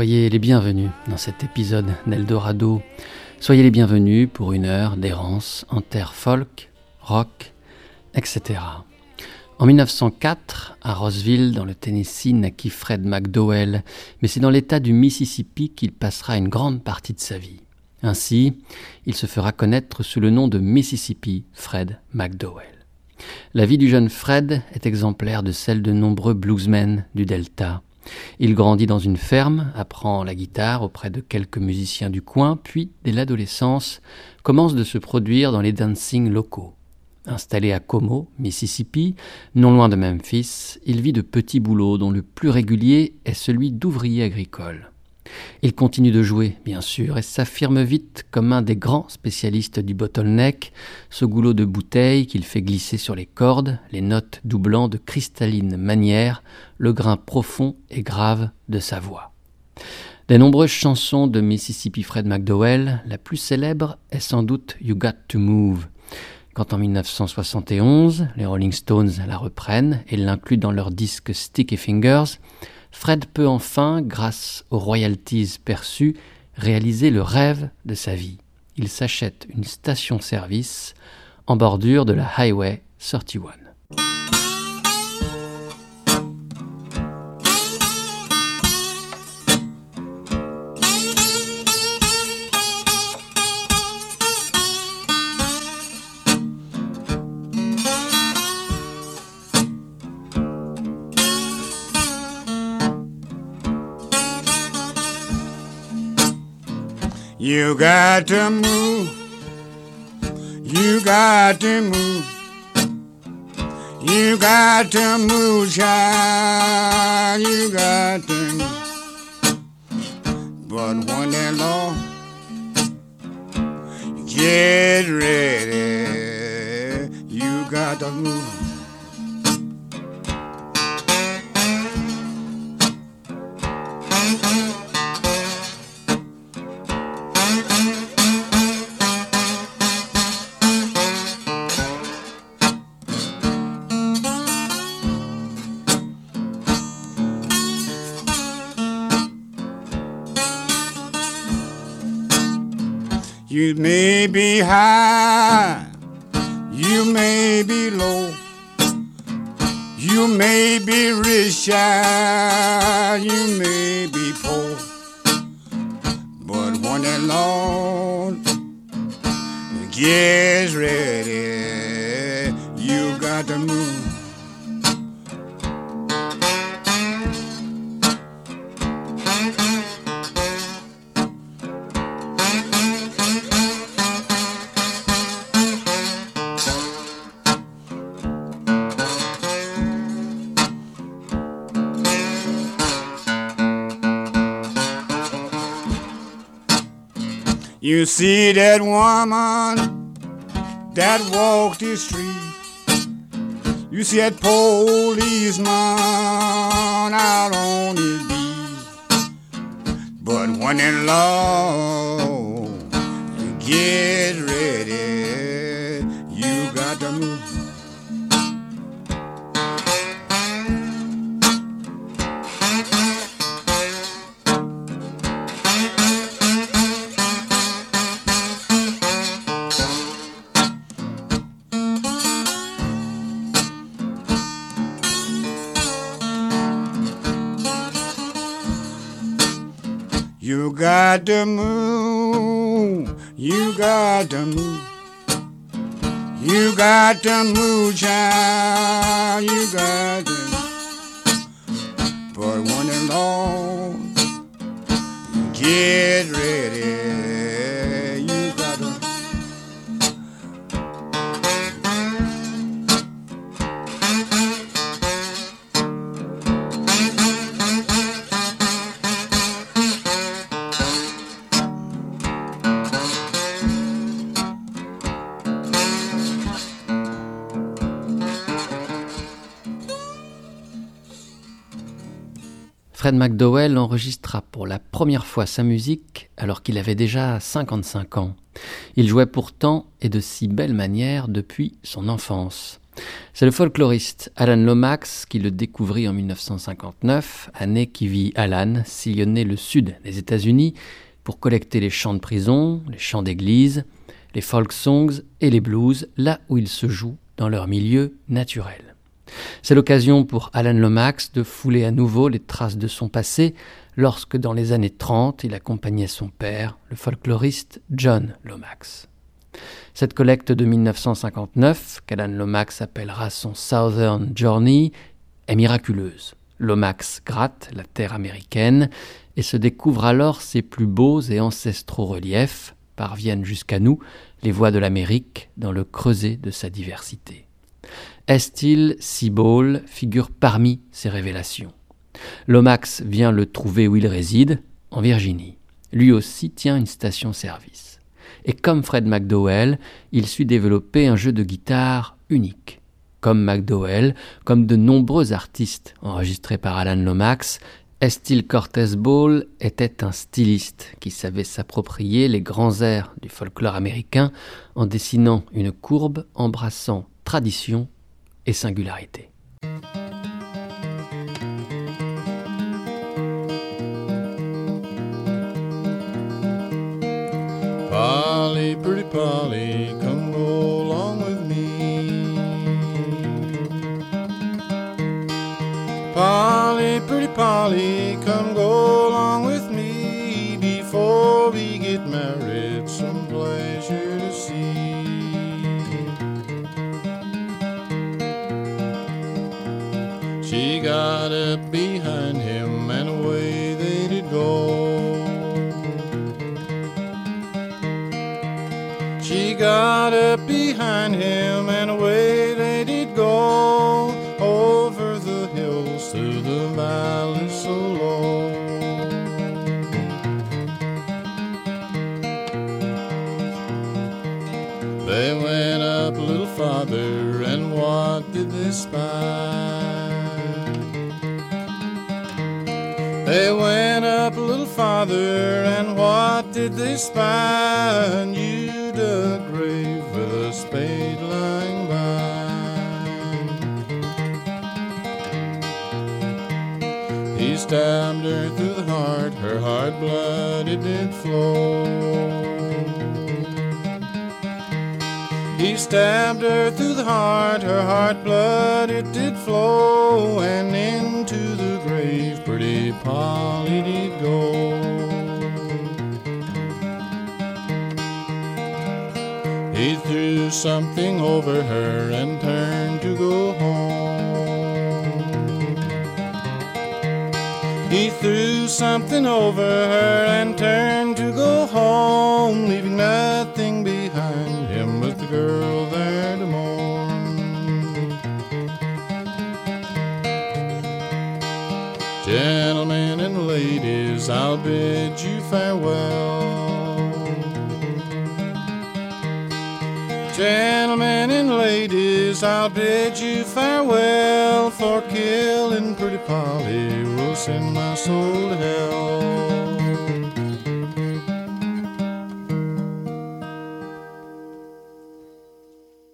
Soyez les bienvenus dans cet épisode d'Eldorado. Soyez les bienvenus pour une heure d'errance en terre folk, rock, etc. En 1904, à Roseville, dans le Tennessee, naquit Fred McDowell, mais c'est dans l'État du Mississippi qu'il passera une grande partie de sa vie. Ainsi, il se fera connaître sous le nom de Mississippi Fred McDowell. La vie du jeune Fred est exemplaire de celle de nombreux bluesmen du Delta. Il grandit dans une ferme, apprend la guitare auprès de quelques musiciens du coin, puis, dès l'adolescence, commence de se produire dans les dancing locaux. Installé à Como, Mississippi, non loin de Memphis, il vit de petits boulots dont le plus régulier est celui d'ouvrier agricole. Il continue de jouer, bien sûr, et s'affirme vite comme un des grands spécialistes du bottleneck, ce goulot de bouteille qu'il fait glisser sur les cordes, les notes doublant de cristalline manière le grain profond et grave de sa voix. Des nombreuses chansons de Mississippi Fred McDowell, la plus célèbre est sans doute You Got to Move. Quand en 1971, les Rolling Stones la reprennent et l'incluent dans leur disque Sticky Fingers, Fred peut enfin, grâce aux royalties perçues, réaliser le rêve de sa vie. Il s'achète une station-service en bordure de la Highway 31. You got to move. You got to move. You got to move, child. You got to move. But when that law get ready, you got to move. You may be high, you may be low, you may be rich, you may be poor. But when the Lord gets ready, you got to move. You see that woman that walked the street. You see that policeman out on his beat. But when the law get You got Fred McDowell enregistra pour la première fois sa musique alors qu'il avait déjà 55 ans. Il jouait pourtant et de si belle manière depuis son enfance. C'est le folkloriste Alan Lomax qui le découvrit en 1959, année qui vit Alan sillonner le sud des États-Unis pour collecter les chants de prison, les chants d'église, les folk songs et les blues là où ils se jouent dans leur milieu naturel. C'est l'occasion pour Alan Lomax de fouler à nouveau les traces de son passé lorsque dans les années 30 il accompagnait son père, le folkloriste John Lomax. Cette collecte de 1959, qu'Alan Lomax appellera son Southern Journey, est miraculeuse. Lomax gratte la terre américaine et se découvre alors ses plus beaux et ancestraux reliefs, parviennent jusqu'à nous les voies de l'Amérique dans le creuset de sa diversité. Estil Seaball figure parmi ces révélations? Lomax vient le trouver où il réside, en Virginie. Lui aussi tient une station-service. Et comme Fred McDowell, il suit développer un jeu de guitare unique. Comme McDowell, comme de nombreux artistes enregistrés par Alan Lomax, Estil Cortez Ball était un styliste qui savait s'approprier les grands airs du folklore américain en dessinant une courbe embrassant tradition et singularité. Polly, pretty Polly, come go along with me. Polly, pretty Polly, come go spy? A dug grave with a spade lying by. He stabbed her through the heart, her heart blood it did flow. He stabbed her through the heart, her heart blood it did flow, and into the grave pretty Polly something over her and turned to go home. He threw something over her and turned to go home, leaving nothing behind him but the girl there to mourn. Gentlemen and ladies, I'll bid you farewell. Gentlemen and ladies, I'll bid you farewell. For killing pretty Polly will send my soul to hell.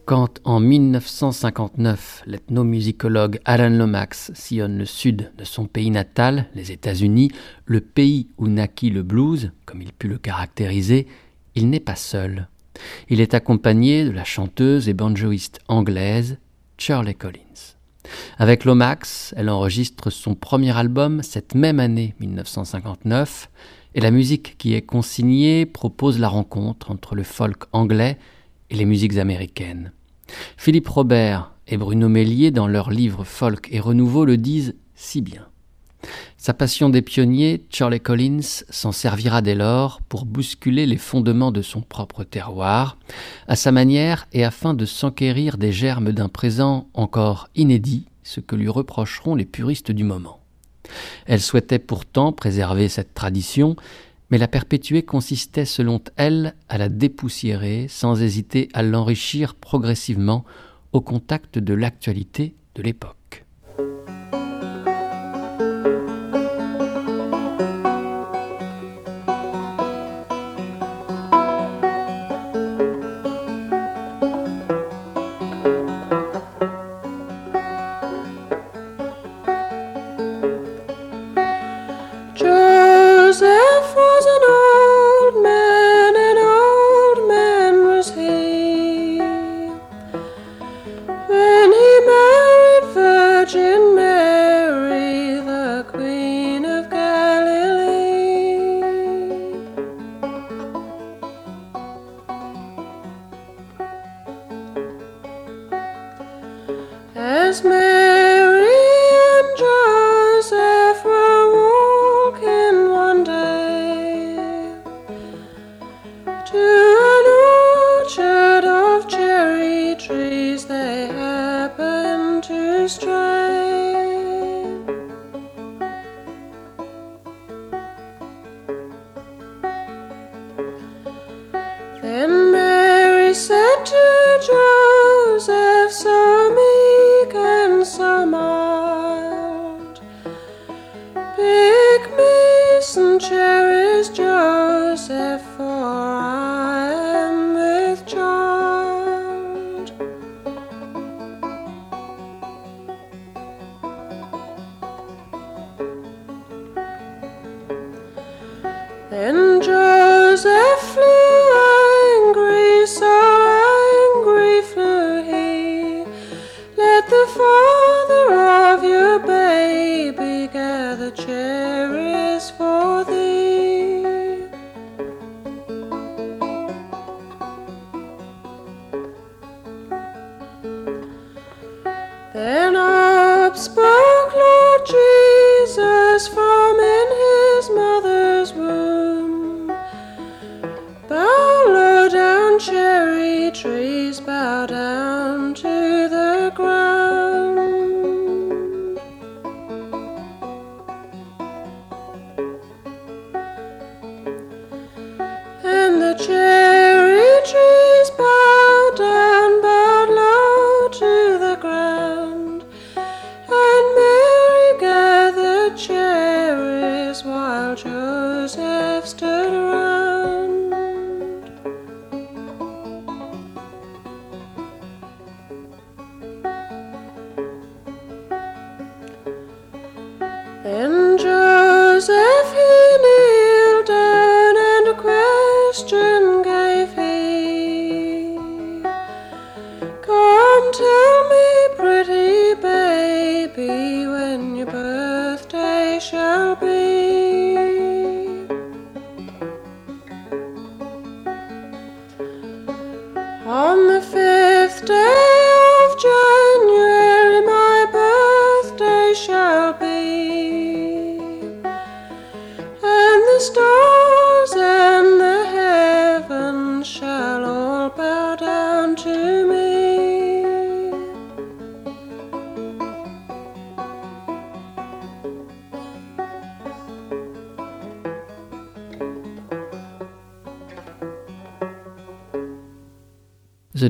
Quand en 1959 l'ethnomusicologue Alan Lomax sillonne le sud de son pays natal, les États-Unis, le pays où naquit le blues, comme il put le caractériser, il n'est pas seul. Il est accompagné de la chanteuse et banjoïste anglaise Shirley Collins. Avec Lomax, elle enregistre son premier album cette même année 1959, et la musique qui est consignée propose la rencontre entre le folk anglais et les musiques américaines. Philippe Robert et Bruno Mélier, dans leur livre Folk et Renouveau, le disent si bien. Sa passion des pionniers, Charlie Collins s'en servira dès lors pour bousculer les fondements de son propre terroir, à sa manière et afin de s'enquérir des germes d'un présent encore inédit, ce que lui reprocheront les puristes du moment. Elle souhaitait pourtant préserver cette tradition, mais la perpétuer consistait selon elle à la dépoussiérer sans hésiter à l'enrichir progressivement au contact de l'actualité de l'époque.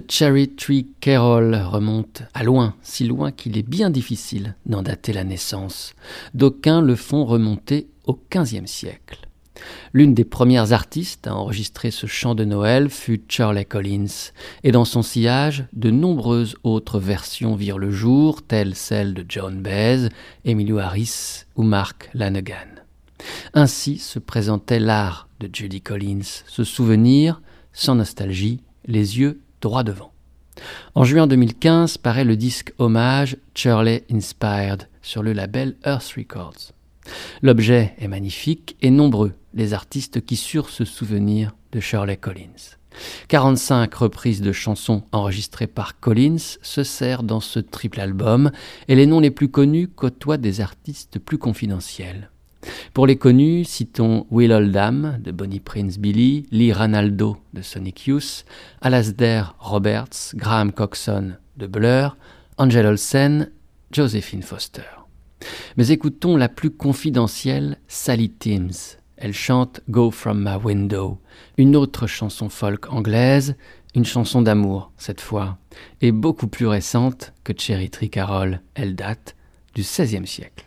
Cherry Tree Carol remonte à loin, si loin qu'il est bien difficile d'en dater la naissance. D'aucuns le font remonter au XVe siècle. L'une des premières artistes à enregistrer ce chant de Noël fut Shirley Collins, et dans son sillage, de nombreuses autres versions virent le jour, telles celles de John Baez, Emilio Harris ou Mark Lanegan. Ainsi se présentait l'art de Judy Collins, ce souvenir, sans nostalgie, les yeux droit devant. En juin 2015 paraît le disque hommage Shirley Inspired sur le label Earth Records. L'objet est magnifique et nombreux les artistes qui surent se souvenir de Shirley Collins. 45 reprises de chansons enregistrées par Collins se serrent dans ce triple album et les noms les plus connus côtoient des artistes plus confidentiels. Pour les connus, citons Will Oldham de Bonnie Prince Billy, Lee Ranaldo de Sonic Youth, Alasdair Roberts, Graham Coxon de Blur, Angel Olsen, Josephine Foster. Mais écoutons la plus confidentielle, Sally Timms. Elle chante Go From My Window, une autre chanson folk anglaise, une chanson d'amour cette fois, et beaucoup plus récente que Cherry Tree Carol. Elle date du XVIe siècle.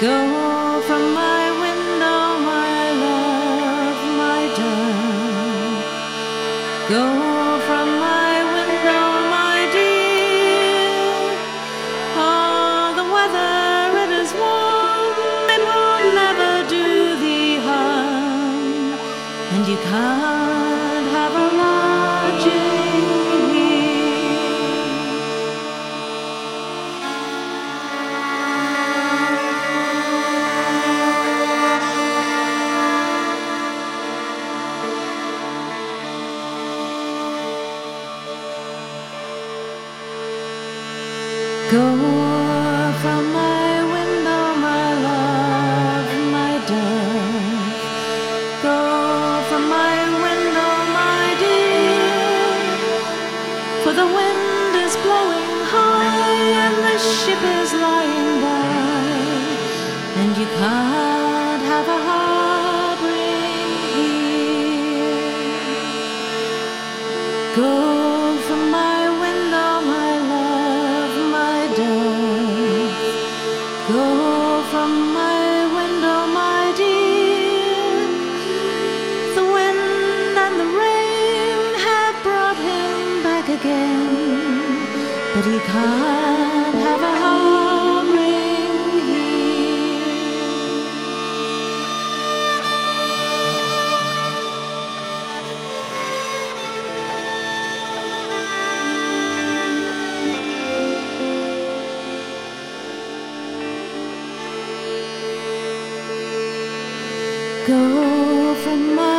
Go from my Go from my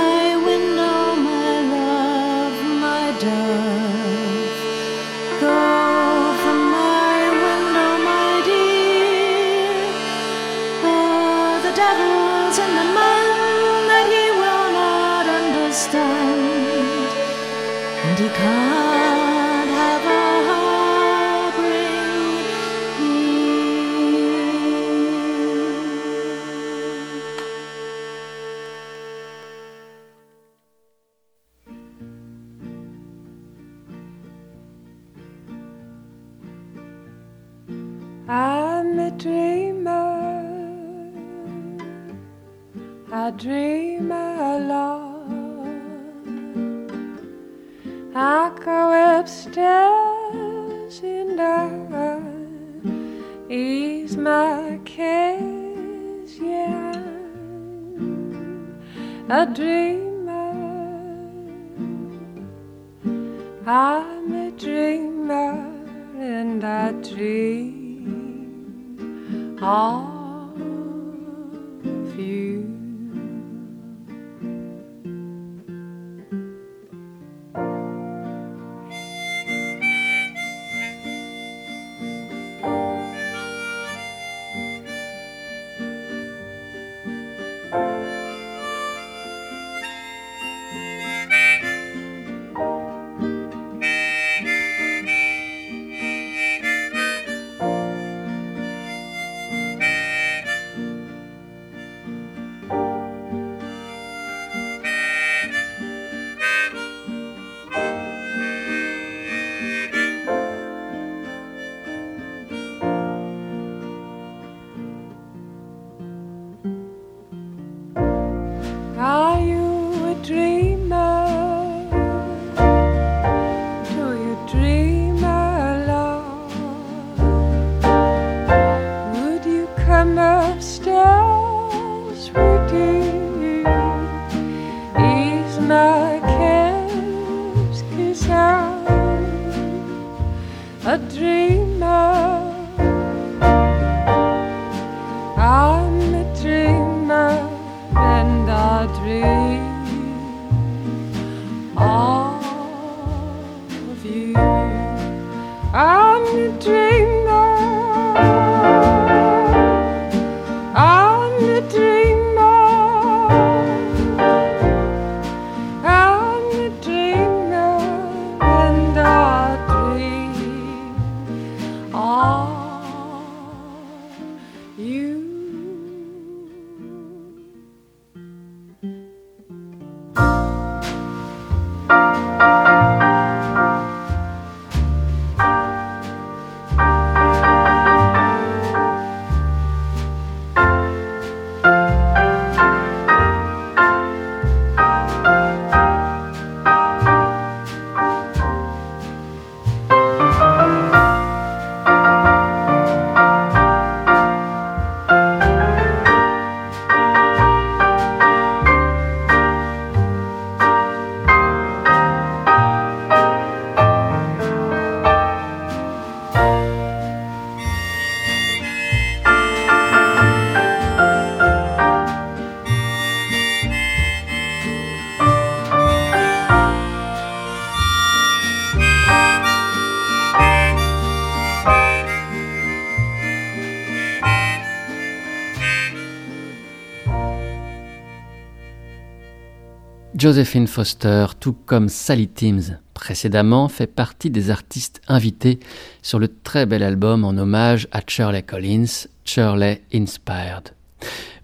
Josephine Foster, tout comme Sally Timms précédemment, fait partie des artistes invités sur le très bel album en hommage à Shirley Collins, Shirley Inspired.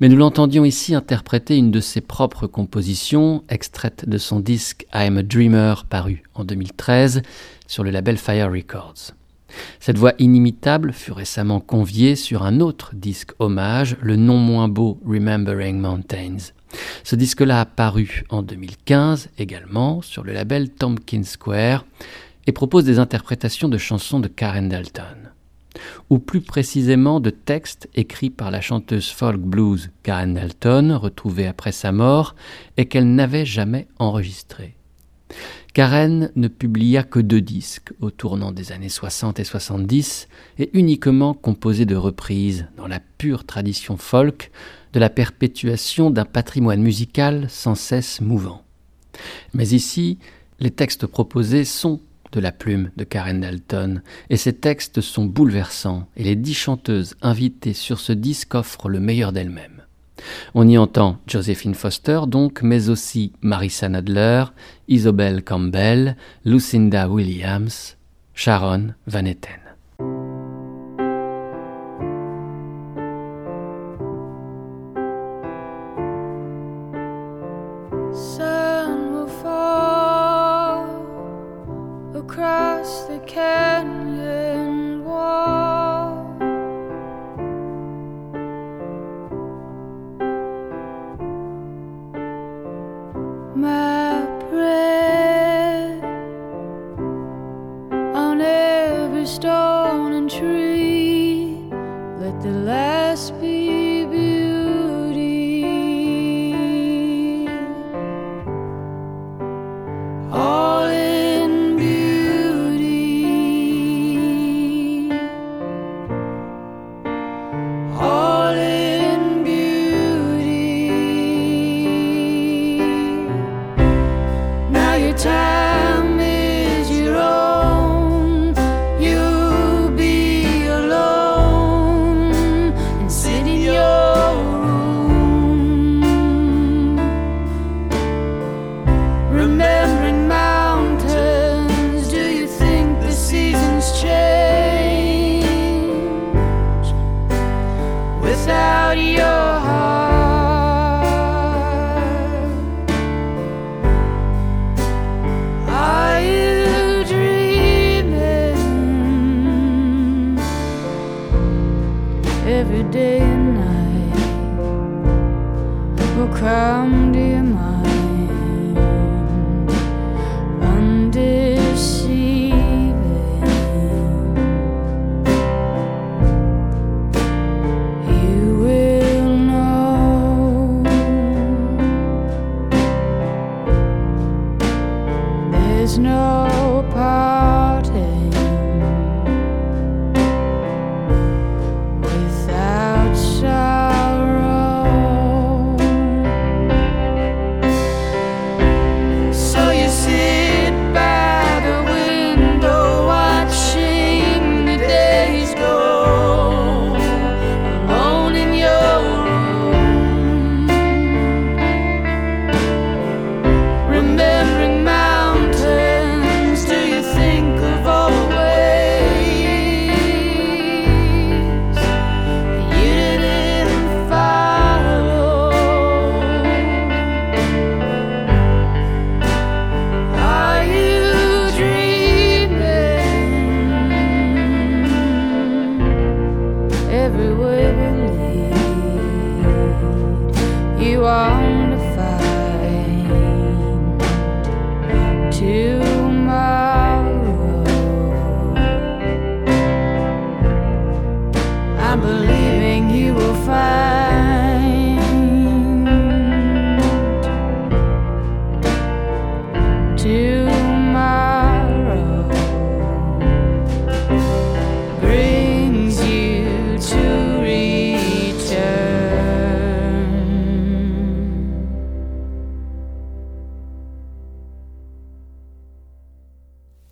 Mais nous l'entendions ici interpréter une de ses propres compositions, extraite de son disque I'm a Dreamer paru en 2013 sur le label Fire Records. Cette voix inimitable fut récemment conviée sur un autre disque hommage, le non moins beau Remembering Mountains. Ce disque-là a paru en 2015 également sur le label Tompkins Square et propose des interprétations de chansons de Karen Dalton, ou plus précisément de textes écrits par la chanteuse folk blues Karen Dalton, retrouvée après sa mort et qu'elle n'avait jamais enregistrés. Karen ne publia que deux disques au tournant des années 60 et 70 et uniquement composés de reprises dans la pure tradition folk de la perpétuation d'un patrimoine musical sans cesse mouvant. Mais ici, les textes proposés sont de la plume de Karen Dalton, et ces textes sont bouleversants, et les dix chanteuses invitées sur ce disque offrent le meilleur d'elles-mêmes. On y entend Josephine Foster donc, mais aussi Marissa Nadler, Isobel Campbell, Lucinda Williams, Sharon Van Etten. Every day and night? will come to your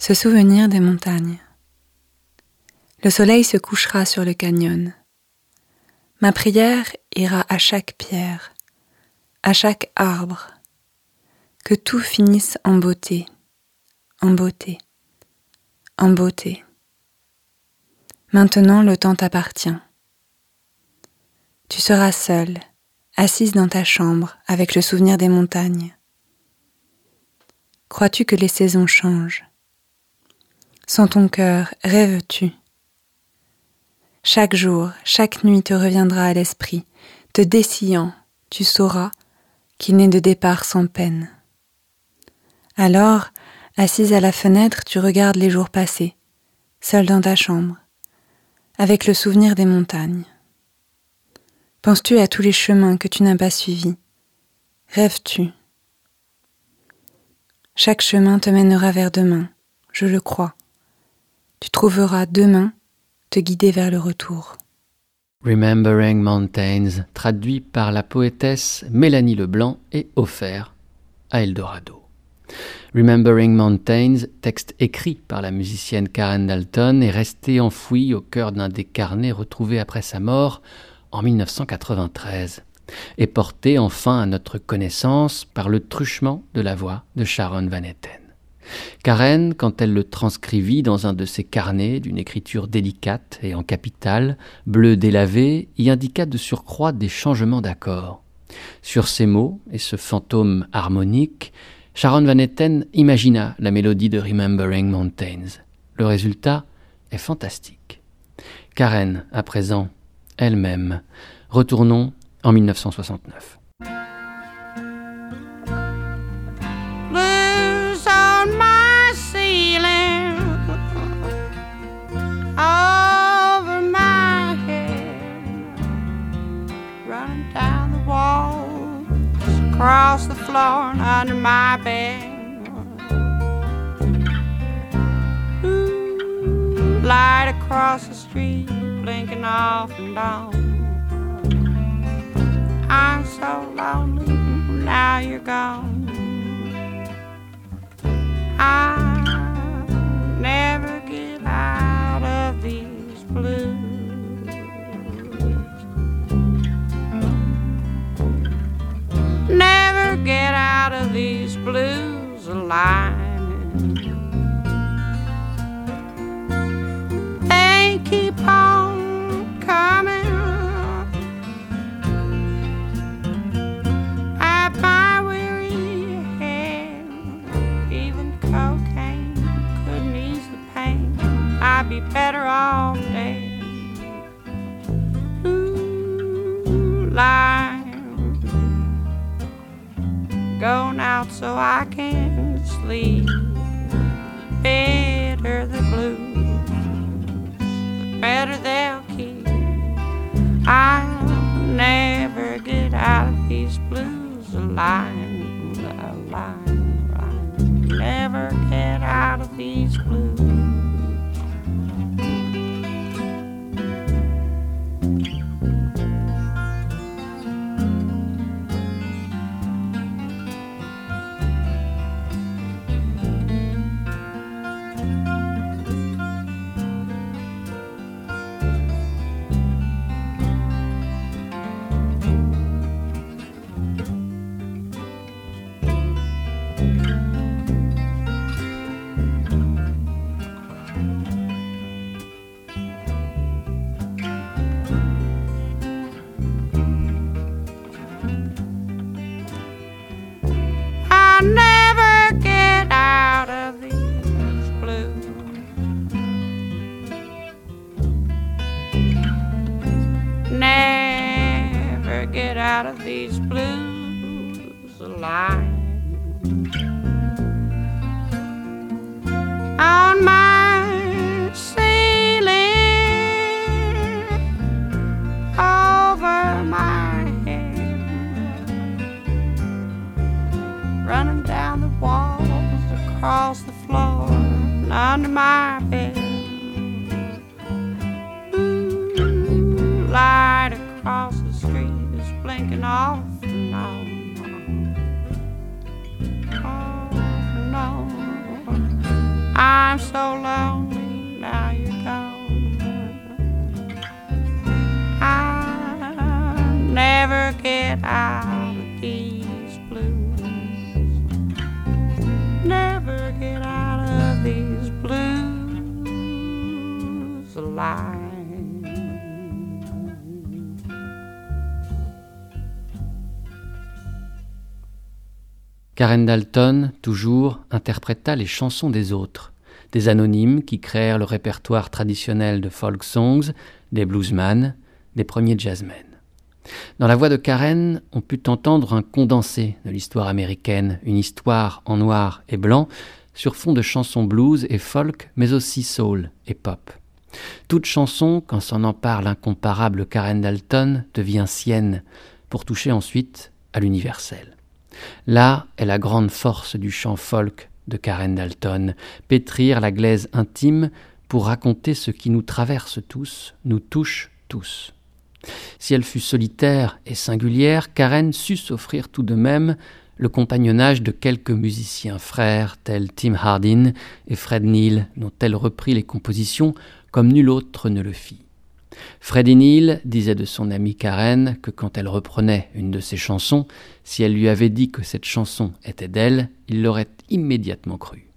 Se souvenir des montagnes. Le soleil se couchera sur le canyon. Ma prière ira à chaque pierre, à chaque arbre, que tout finisse en beauté, en beauté, en beauté. Maintenant le temps t'appartient. Tu seras seule, assise dans ta chambre avec le souvenir des montagnes. Crois-tu que les saisons changent? Sans ton cœur, rêves-tu? Chaque jour, chaque nuit te reviendra à l'esprit, te dessillant, tu sauras qu'il n'est de départ sans peine. Alors, assise à la fenêtre, tu regardes les jours passés, seule dans ta chambre, avec le souvenir des montagnes. Penses-tu à tous les chemins que tu n'as pas suivis? Rêves-tu? Chaque chemin te mènera vers demain, je le crois. Tu trouveras demain te guider vers le retour. Remembering Mountains, traduit par la poétesse Mélanie Leblanc et offert à Eldorado. Remembering Mountains, texte écrit par la musicienne Karen Dalton, est resté enfoui au cœur d'un des carnets retrouvés après sa mort en 1993 et porté enfin à notre connaissance par le truchement de la voix de Sharon Van Etten. Karen, quand elle le transcrivit dans un de ses carnets d'une écriture délicate et en capitale, bleu délavé, y indiqua de surcroît des changements d'accords. Sur ces mots et ce fantôme harmonique, Sharon Van Etten imagina la mélodie de Remembering Mountains. Le résultat est fantastique. Karen, à présent, elle-même. Retournons en 1969. Across the floor and under my bed. Ooh, light across the street, blinking off and on. I'm so lonely now you're gone. I never get out of these blues. Out of these blues alive. They keep on coming at my weary head. Even cocaine couldn't ease the pain. I'd be better off dead. Ooh, life going out so I can sleep. Better the blues, the better they'll keep. I'll never get out of these blues alive, alive, alive. Never get out of these blues. Karen Dalton, toujours, interpréta les chansons des autres, des anonymes qui créèrent le répertoire traditionnel de folk songs, des bluesmen, des premiers jazzmen. Dans la voix de Karen, on put entendre un condensé de l'histoire américaine, une histoire en noir et blanc, sur fond de chansons blues et folk, mais aussi soul et pop. Toute chanson, quand s'en empare l'incomparable Karen Dalton, devient sienne, pour toucher ensuite à l'universel. Là est la grande force du chant folk de Karen Dalton, pétrir la glaise intime pour raconter ce qui nous traverse tous, nous touche tous. Si elle fut solitaire et singulière, Karen sut s'offrir tout de même le compagnonnage de quelques musiciens frères tels Tim Hardin et Fred Neil, dont elle reprit les compositions comme nul autre ne le fit. Freddie Neal disait de son amie Karen que quand elle reprenait une de ses chansons, si elle lui avait dit que cette chanson était d'elle, il l'aurait immédiatement cru.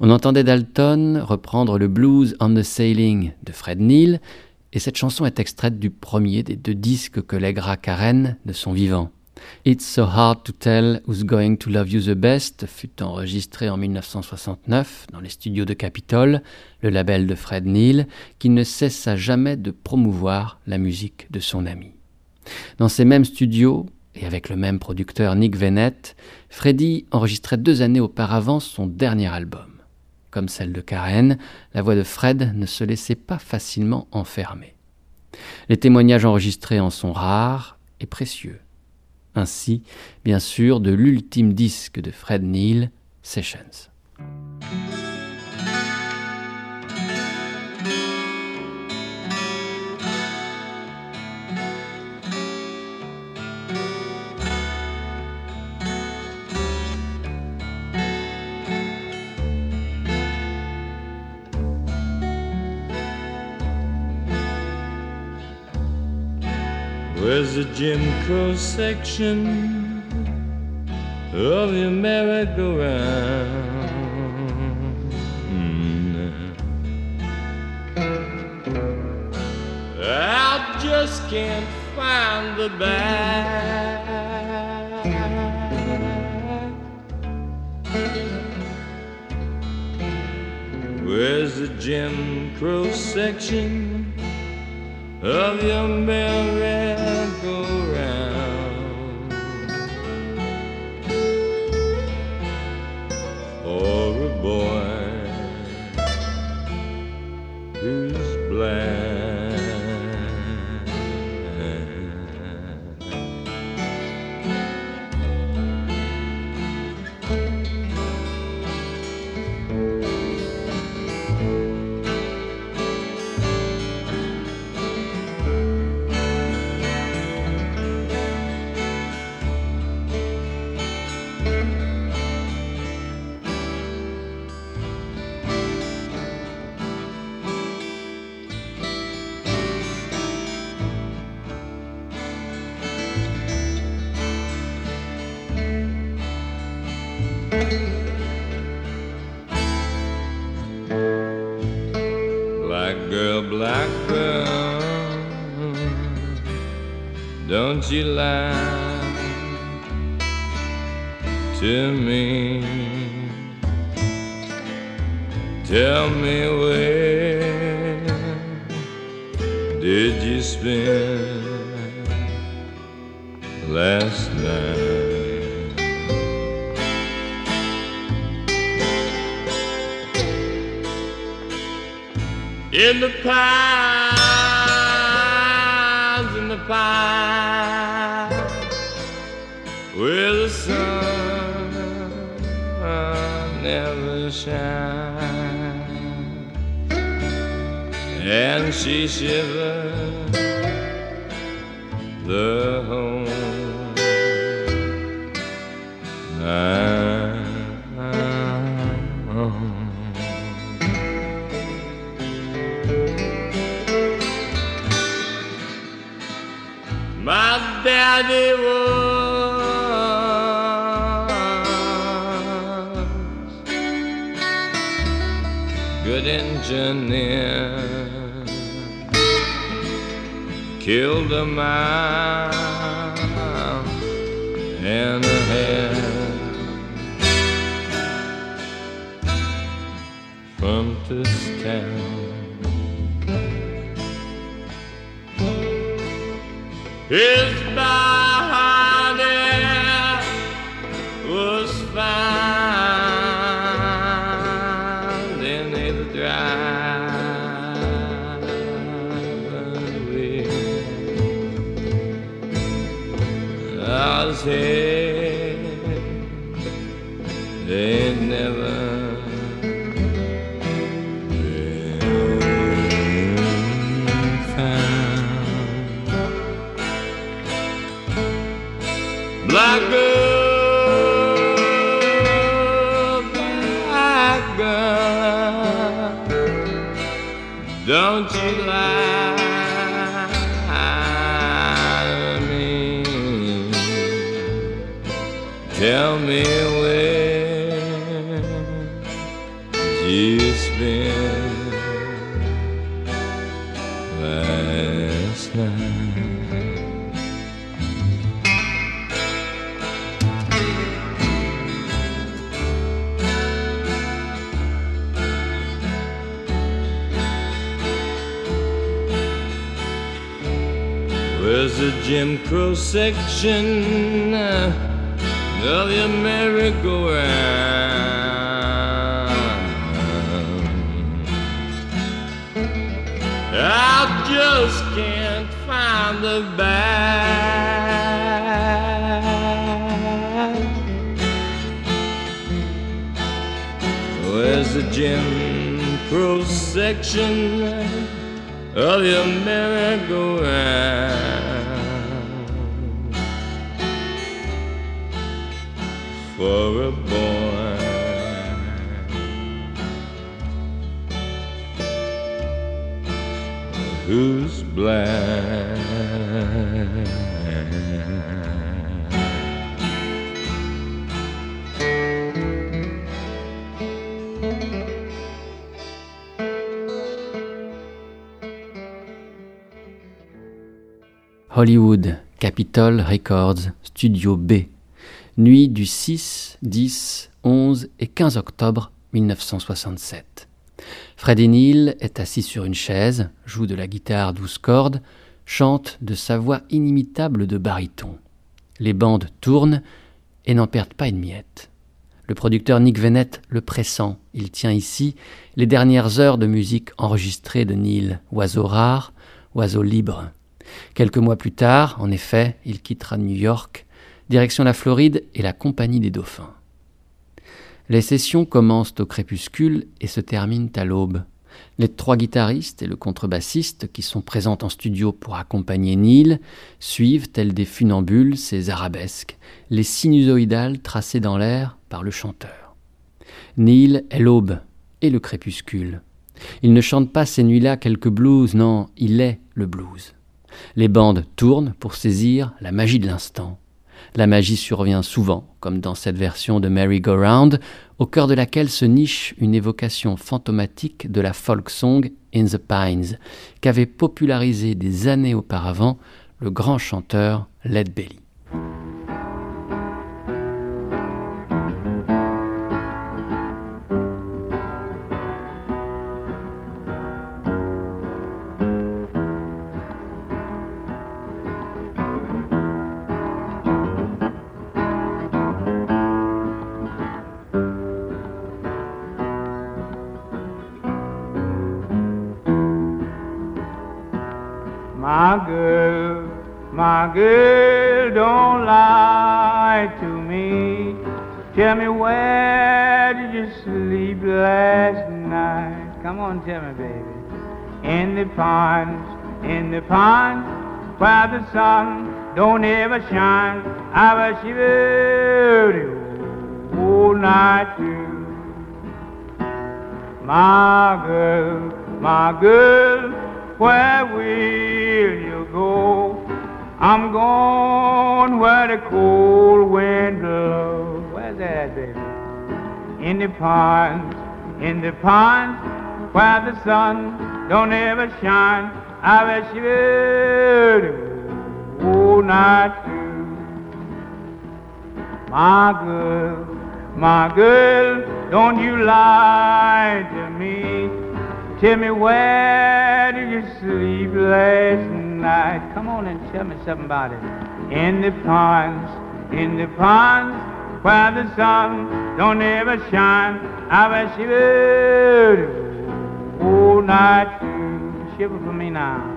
On entendait Dalton reprendre le blues on the sailing de Fred Neal, et cette chanson est extraite du premier des deux disques que lèguera Karen de son vivant. It's So Hard to Tell Who's Going to Love You the Best fut enregistré en 1969 dans les studios de Capitol, le label de Fred Neil, qui ne cessa jamais de promouvoir la musique de son ami. Dans ces mêmes studios, et avec le même producteur Nick Vennett, Freddie enregistrait deux années auparavant son dernier album. Comme celle de Karen, la voix de Fred ne se laissait pas facilement enfermer. Les témoignages enregistrés en sont rares et précieux ainsi bien sûr de l'ultime disque de Fred Neil, Sessions. Jim Crow section of your merry-go-round? I just can't find the back. Where's the Jim Crow section of your go. You lie to me. Tell me where did you spend last night? In the pines, and a mile and a half from this town. Is by section uh, of your merry-go-round? I just can't find the bag. Where's the Jim Crow section of your merry-go-round? Hollywood, Capitol Records, Studio B. Nuit du 6, 10, 11 et 15 octobre 1967. Freddie Neal est assis sur une chaise, joue de la guitare 12 cordes, chante de sa voix inimitable de baryton. Les bandes tournent et n'en perdent pas une miette. Le producteur Nick Vennett le pressent. Il tient ici les dernières heures de musique enregistrées de Neil, oiseau rare, oiseau libre. Quelques mois plus tard, en effet, il quittera New York, direction la Floride et la Compagnie des Dauphins. Les sessions commencent au crépuscule et se terminent à l'aube. Les trois guitaristes et le contrebassiste qui sont présents en studio pour accompagner Neil suivent, tels des funambules, ces arabesques, les sinusoïdales tracées dans l'air par le chanteur. Neil est l'aube et le crépuscule. Il ne chante pas ces nuits-là quelques blues, non, il est le blues. Les bandes tournent pour saisir la magie de l'instant. La magie survient souvent, comme dans cette version de Merry Go Round, au cœur de laquelle se niche une évocation fantomatique de la folk song In the Pines, qu'avait popularisé des années auparavant le grand chanteur Led Belly. The sun don't ever shine. I was shivering all night too. My girl, my girl, where will you go? I'm going where the cold wind blows. Where's that, baby? In the ponds, in the ponds, where the sun don't ever shine. I wish you would night. My girl, my girl, don't you lie to me. Tell me where did you sleep last night? Come on and tell me something about it. In the ponds, in the ponds, where the sun don't ever shine. I bet shiver all night. Shiver for me now.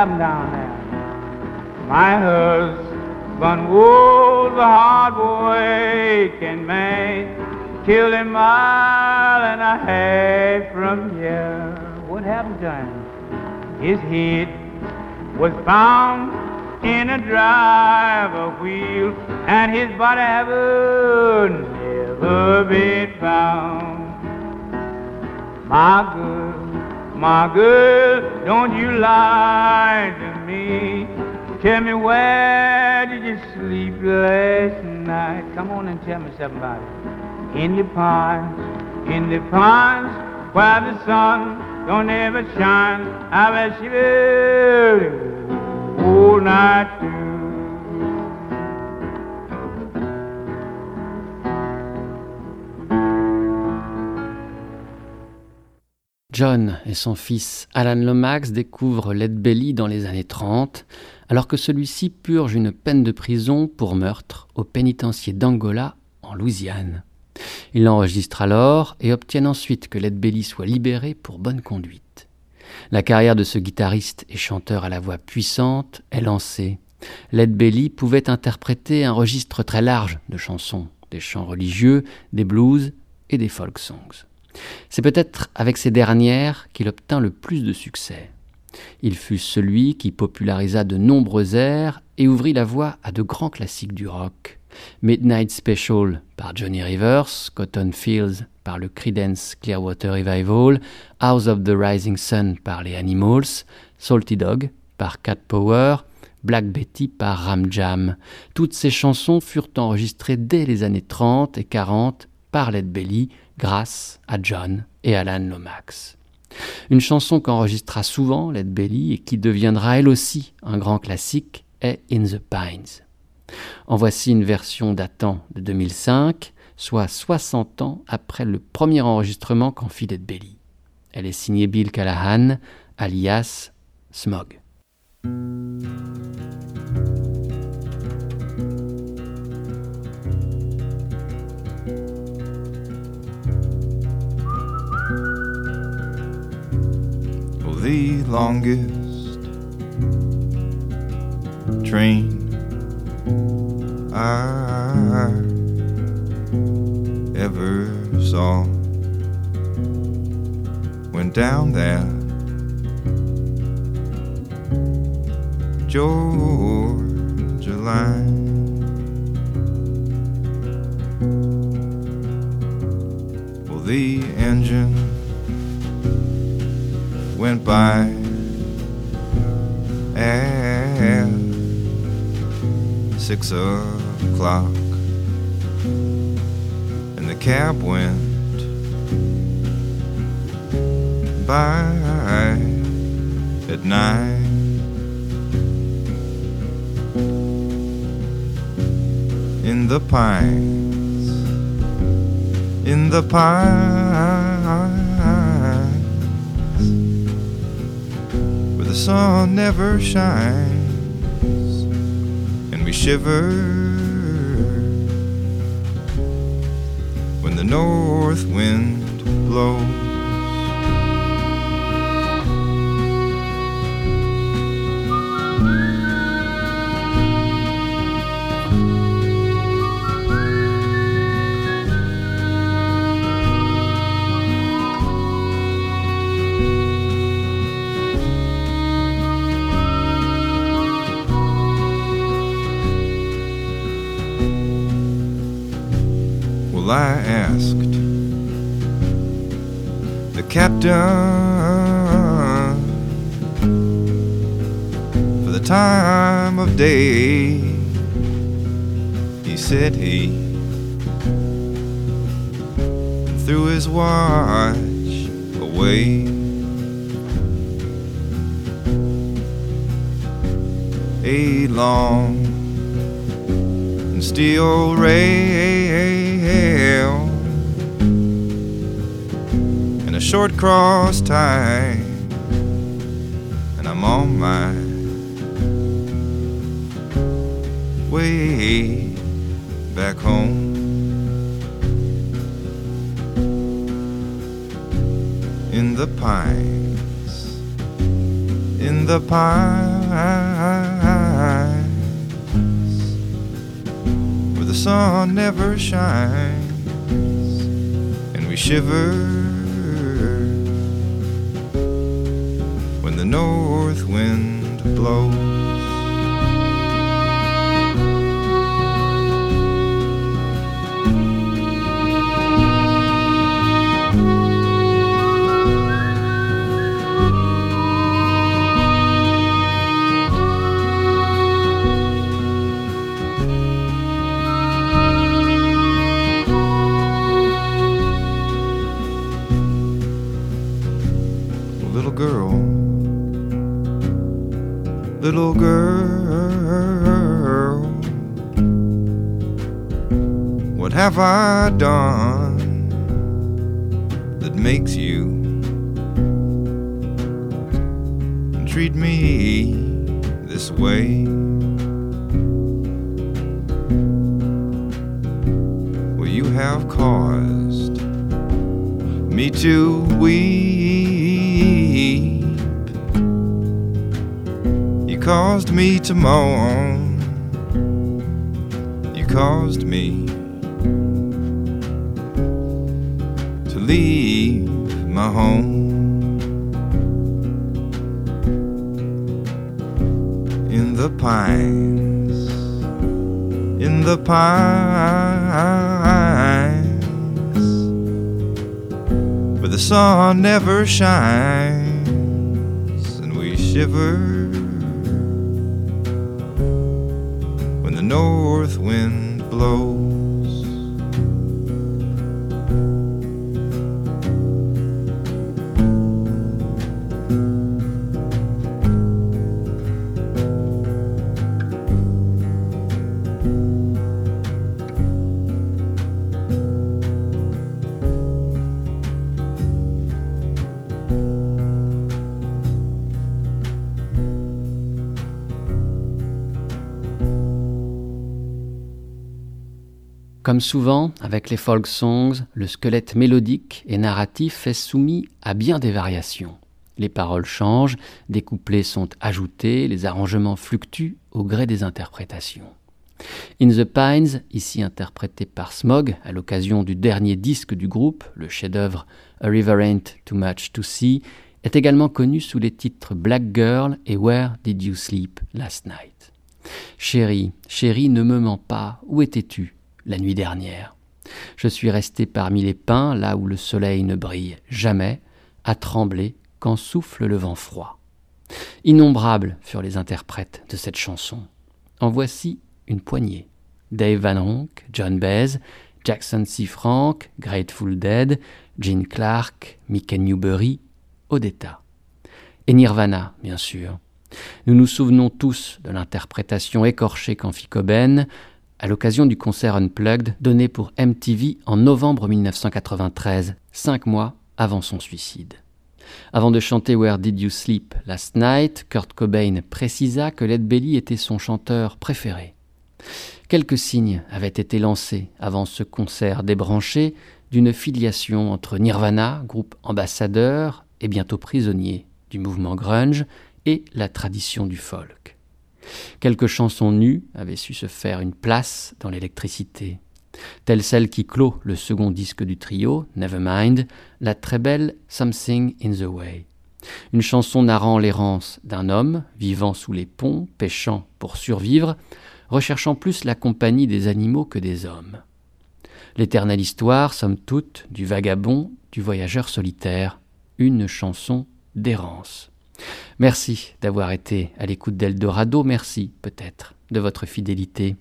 Happened down there? My husband was a hard working man, killed a mile and a half from here. What happened to him? His head was found in a driver wheel, and his body haven't never been found. My girl, my girl, don't you lie to me. Tell me where did you sleep last night? Come on and tell me something about it. In the pines, in the pines, where the sun don't ever shine. I bet you all night too. John et son fils Alan Lomax découvrent Led Belly dans les années 30, alors que celui-ci purge une peine de prison pour meurtre au pénitencier d'Angola, en Louisiane. Ils l'enregistrent alors et obtiennent ensuite que Led Belly soit libéré pour bonne conduite. La carrière de ce guitariste et chanteur à la voix puissante est lancée. Led Belly pouvait interpréter un registre très large de chansons, des chants religieux, des blues et des folk songs. C'est peut-être avec ces dernières qu'il obtint le plus de succès. Il fut celui qui popularisa de nombreux airs et ouvrit la voie à de grands classiques du rock. Midnight Special par Johnny Rivers, Cotton Fields par le Creedence Clearwater Revival, House of the Rising Sun par les Animals, Salty Dog par Cat Power, Black Betty par Ram Jam. Toutes ces chansons furent enregistrées dès les années 30 et 40 par Led Belly grâce à John et Alan Lomax. Une chanson qu'enregistra souvent Led Belly et qui deviendra elle aussi un grand classique est In the Pines. En voici une version datant de 2005, soit 60 ans après le premier enregistrement qu'en fit Led Belly. Elle est signée Bill Callahan, alias Smog. The longest train I ever saw went down there. Georgia line. Well, the engine went by at six o'clock, and the cab went by at nine. In the pines, in the pines. The sun never shines and we shiver when the north wind blows. I asked the captain for the time of day. He said he threw his watch away. A long and steel rail a short cross tie, and I'm on my way back home. In the pines, in the pines, where the sun never shines, and we shiver north wind blows. My home. In the pines, in the pines where the sun never shines and we shiver when the north wind blows. Comme souvent, avec les folk songs, le squelette mélodique et narratif est soumis à bien des variations. Les paroles changent, des couplets sont ajoutés, les arrangements fluctuent au gré des interprétations. In the Pines, ici interprété par Smog à l'occasion du dernier disque du groupe, le chef-d'œuvre A River Ain't Too Much to See, est également connu sous les titres Black Girl et Where Did You Sleep Last Night? Chérie, chérie, ne me mens pas, où étais-tu? La nuit dernière Je suis resté parmi les pins, là où le soleil ne brille jamais, à trembler quand souffle le vent froid. Innombrables furent les interprètes de cette chanson. En voici une poignée. Dave Van Ronk, John Baez, Jackson C. Frank, Grateful Dead, Gene Clark, Mickey Newbury, Odetta. Et Nirvana, bien sûr. Nous nous souvenons tous de l'interprétation écorchée qu'en fit Cobain à l'occasion du concert Unplugged donné pour MTV en novembre 1993, cinq mois avant son suicide. Avant de chanter Where Did You Sleep Last Night, Kurt Cobain précisa que Led Belly était son chanteur préféré. Quelques signes avaient été lancés avant ce concert débranché d'une filiation entre Nirvana, groupe ambassadeur et bientôt prisonnier du mouvement grunge, et la tradition du folk. Quelques chansons nues avaient su se faire une place dans l'électricité, telle celle qui clôt le second disque du trio, Nevermind, la très belle Something in the Way. Une chanson narrant l'errance d'un homme vivant sous les ponts, pêchant pour survivre, recherchant plus la compagnie des animaux que des hommes. L'éternelle histoire, somme toute, du vagabond, du voyageur solitaire, une chanson d'errance. Merci d'avoir été à l'écoute d'Eldorado, merci peut-être de votre fidélité.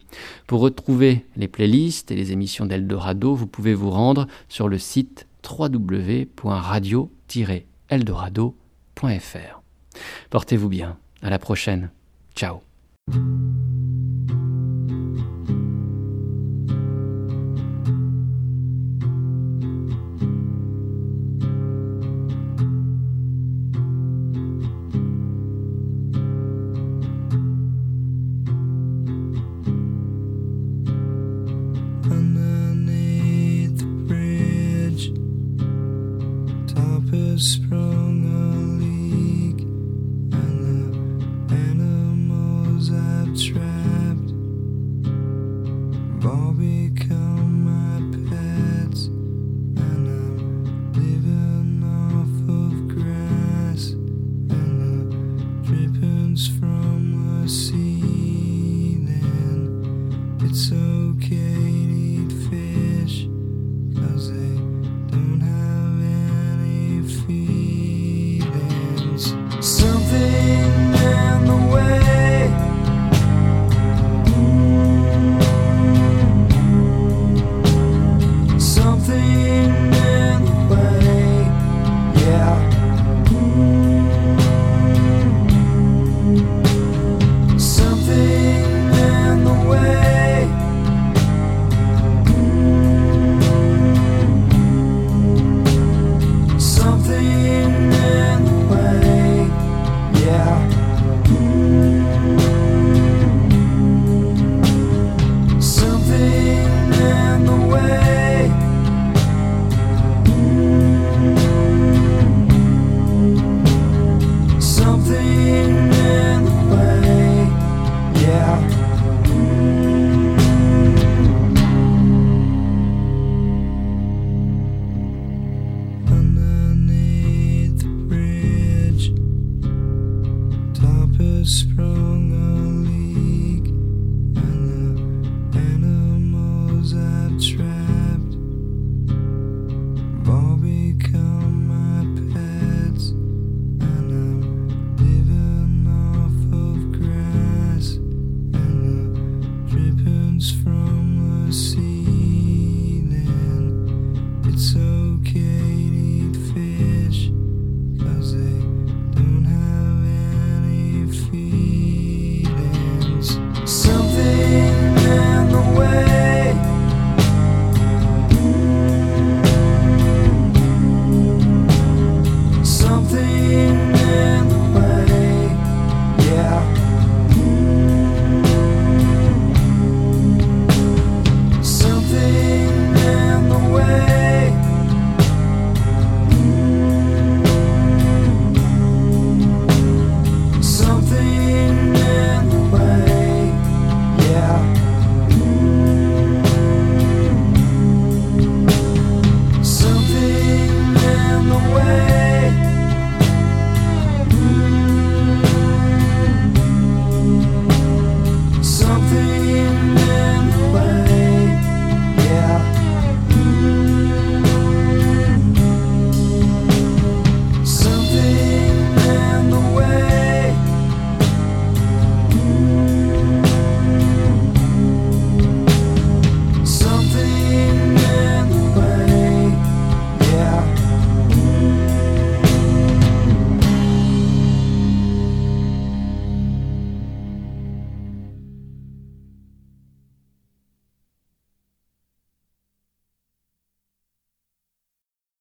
Pour retrouver les playlists et les émissions d'Eldorado, vous pouvez vous rendre sur le site www.radio-eldorado.fr. Portez-vous bien, à la prochaine. Ciao. top is sprung.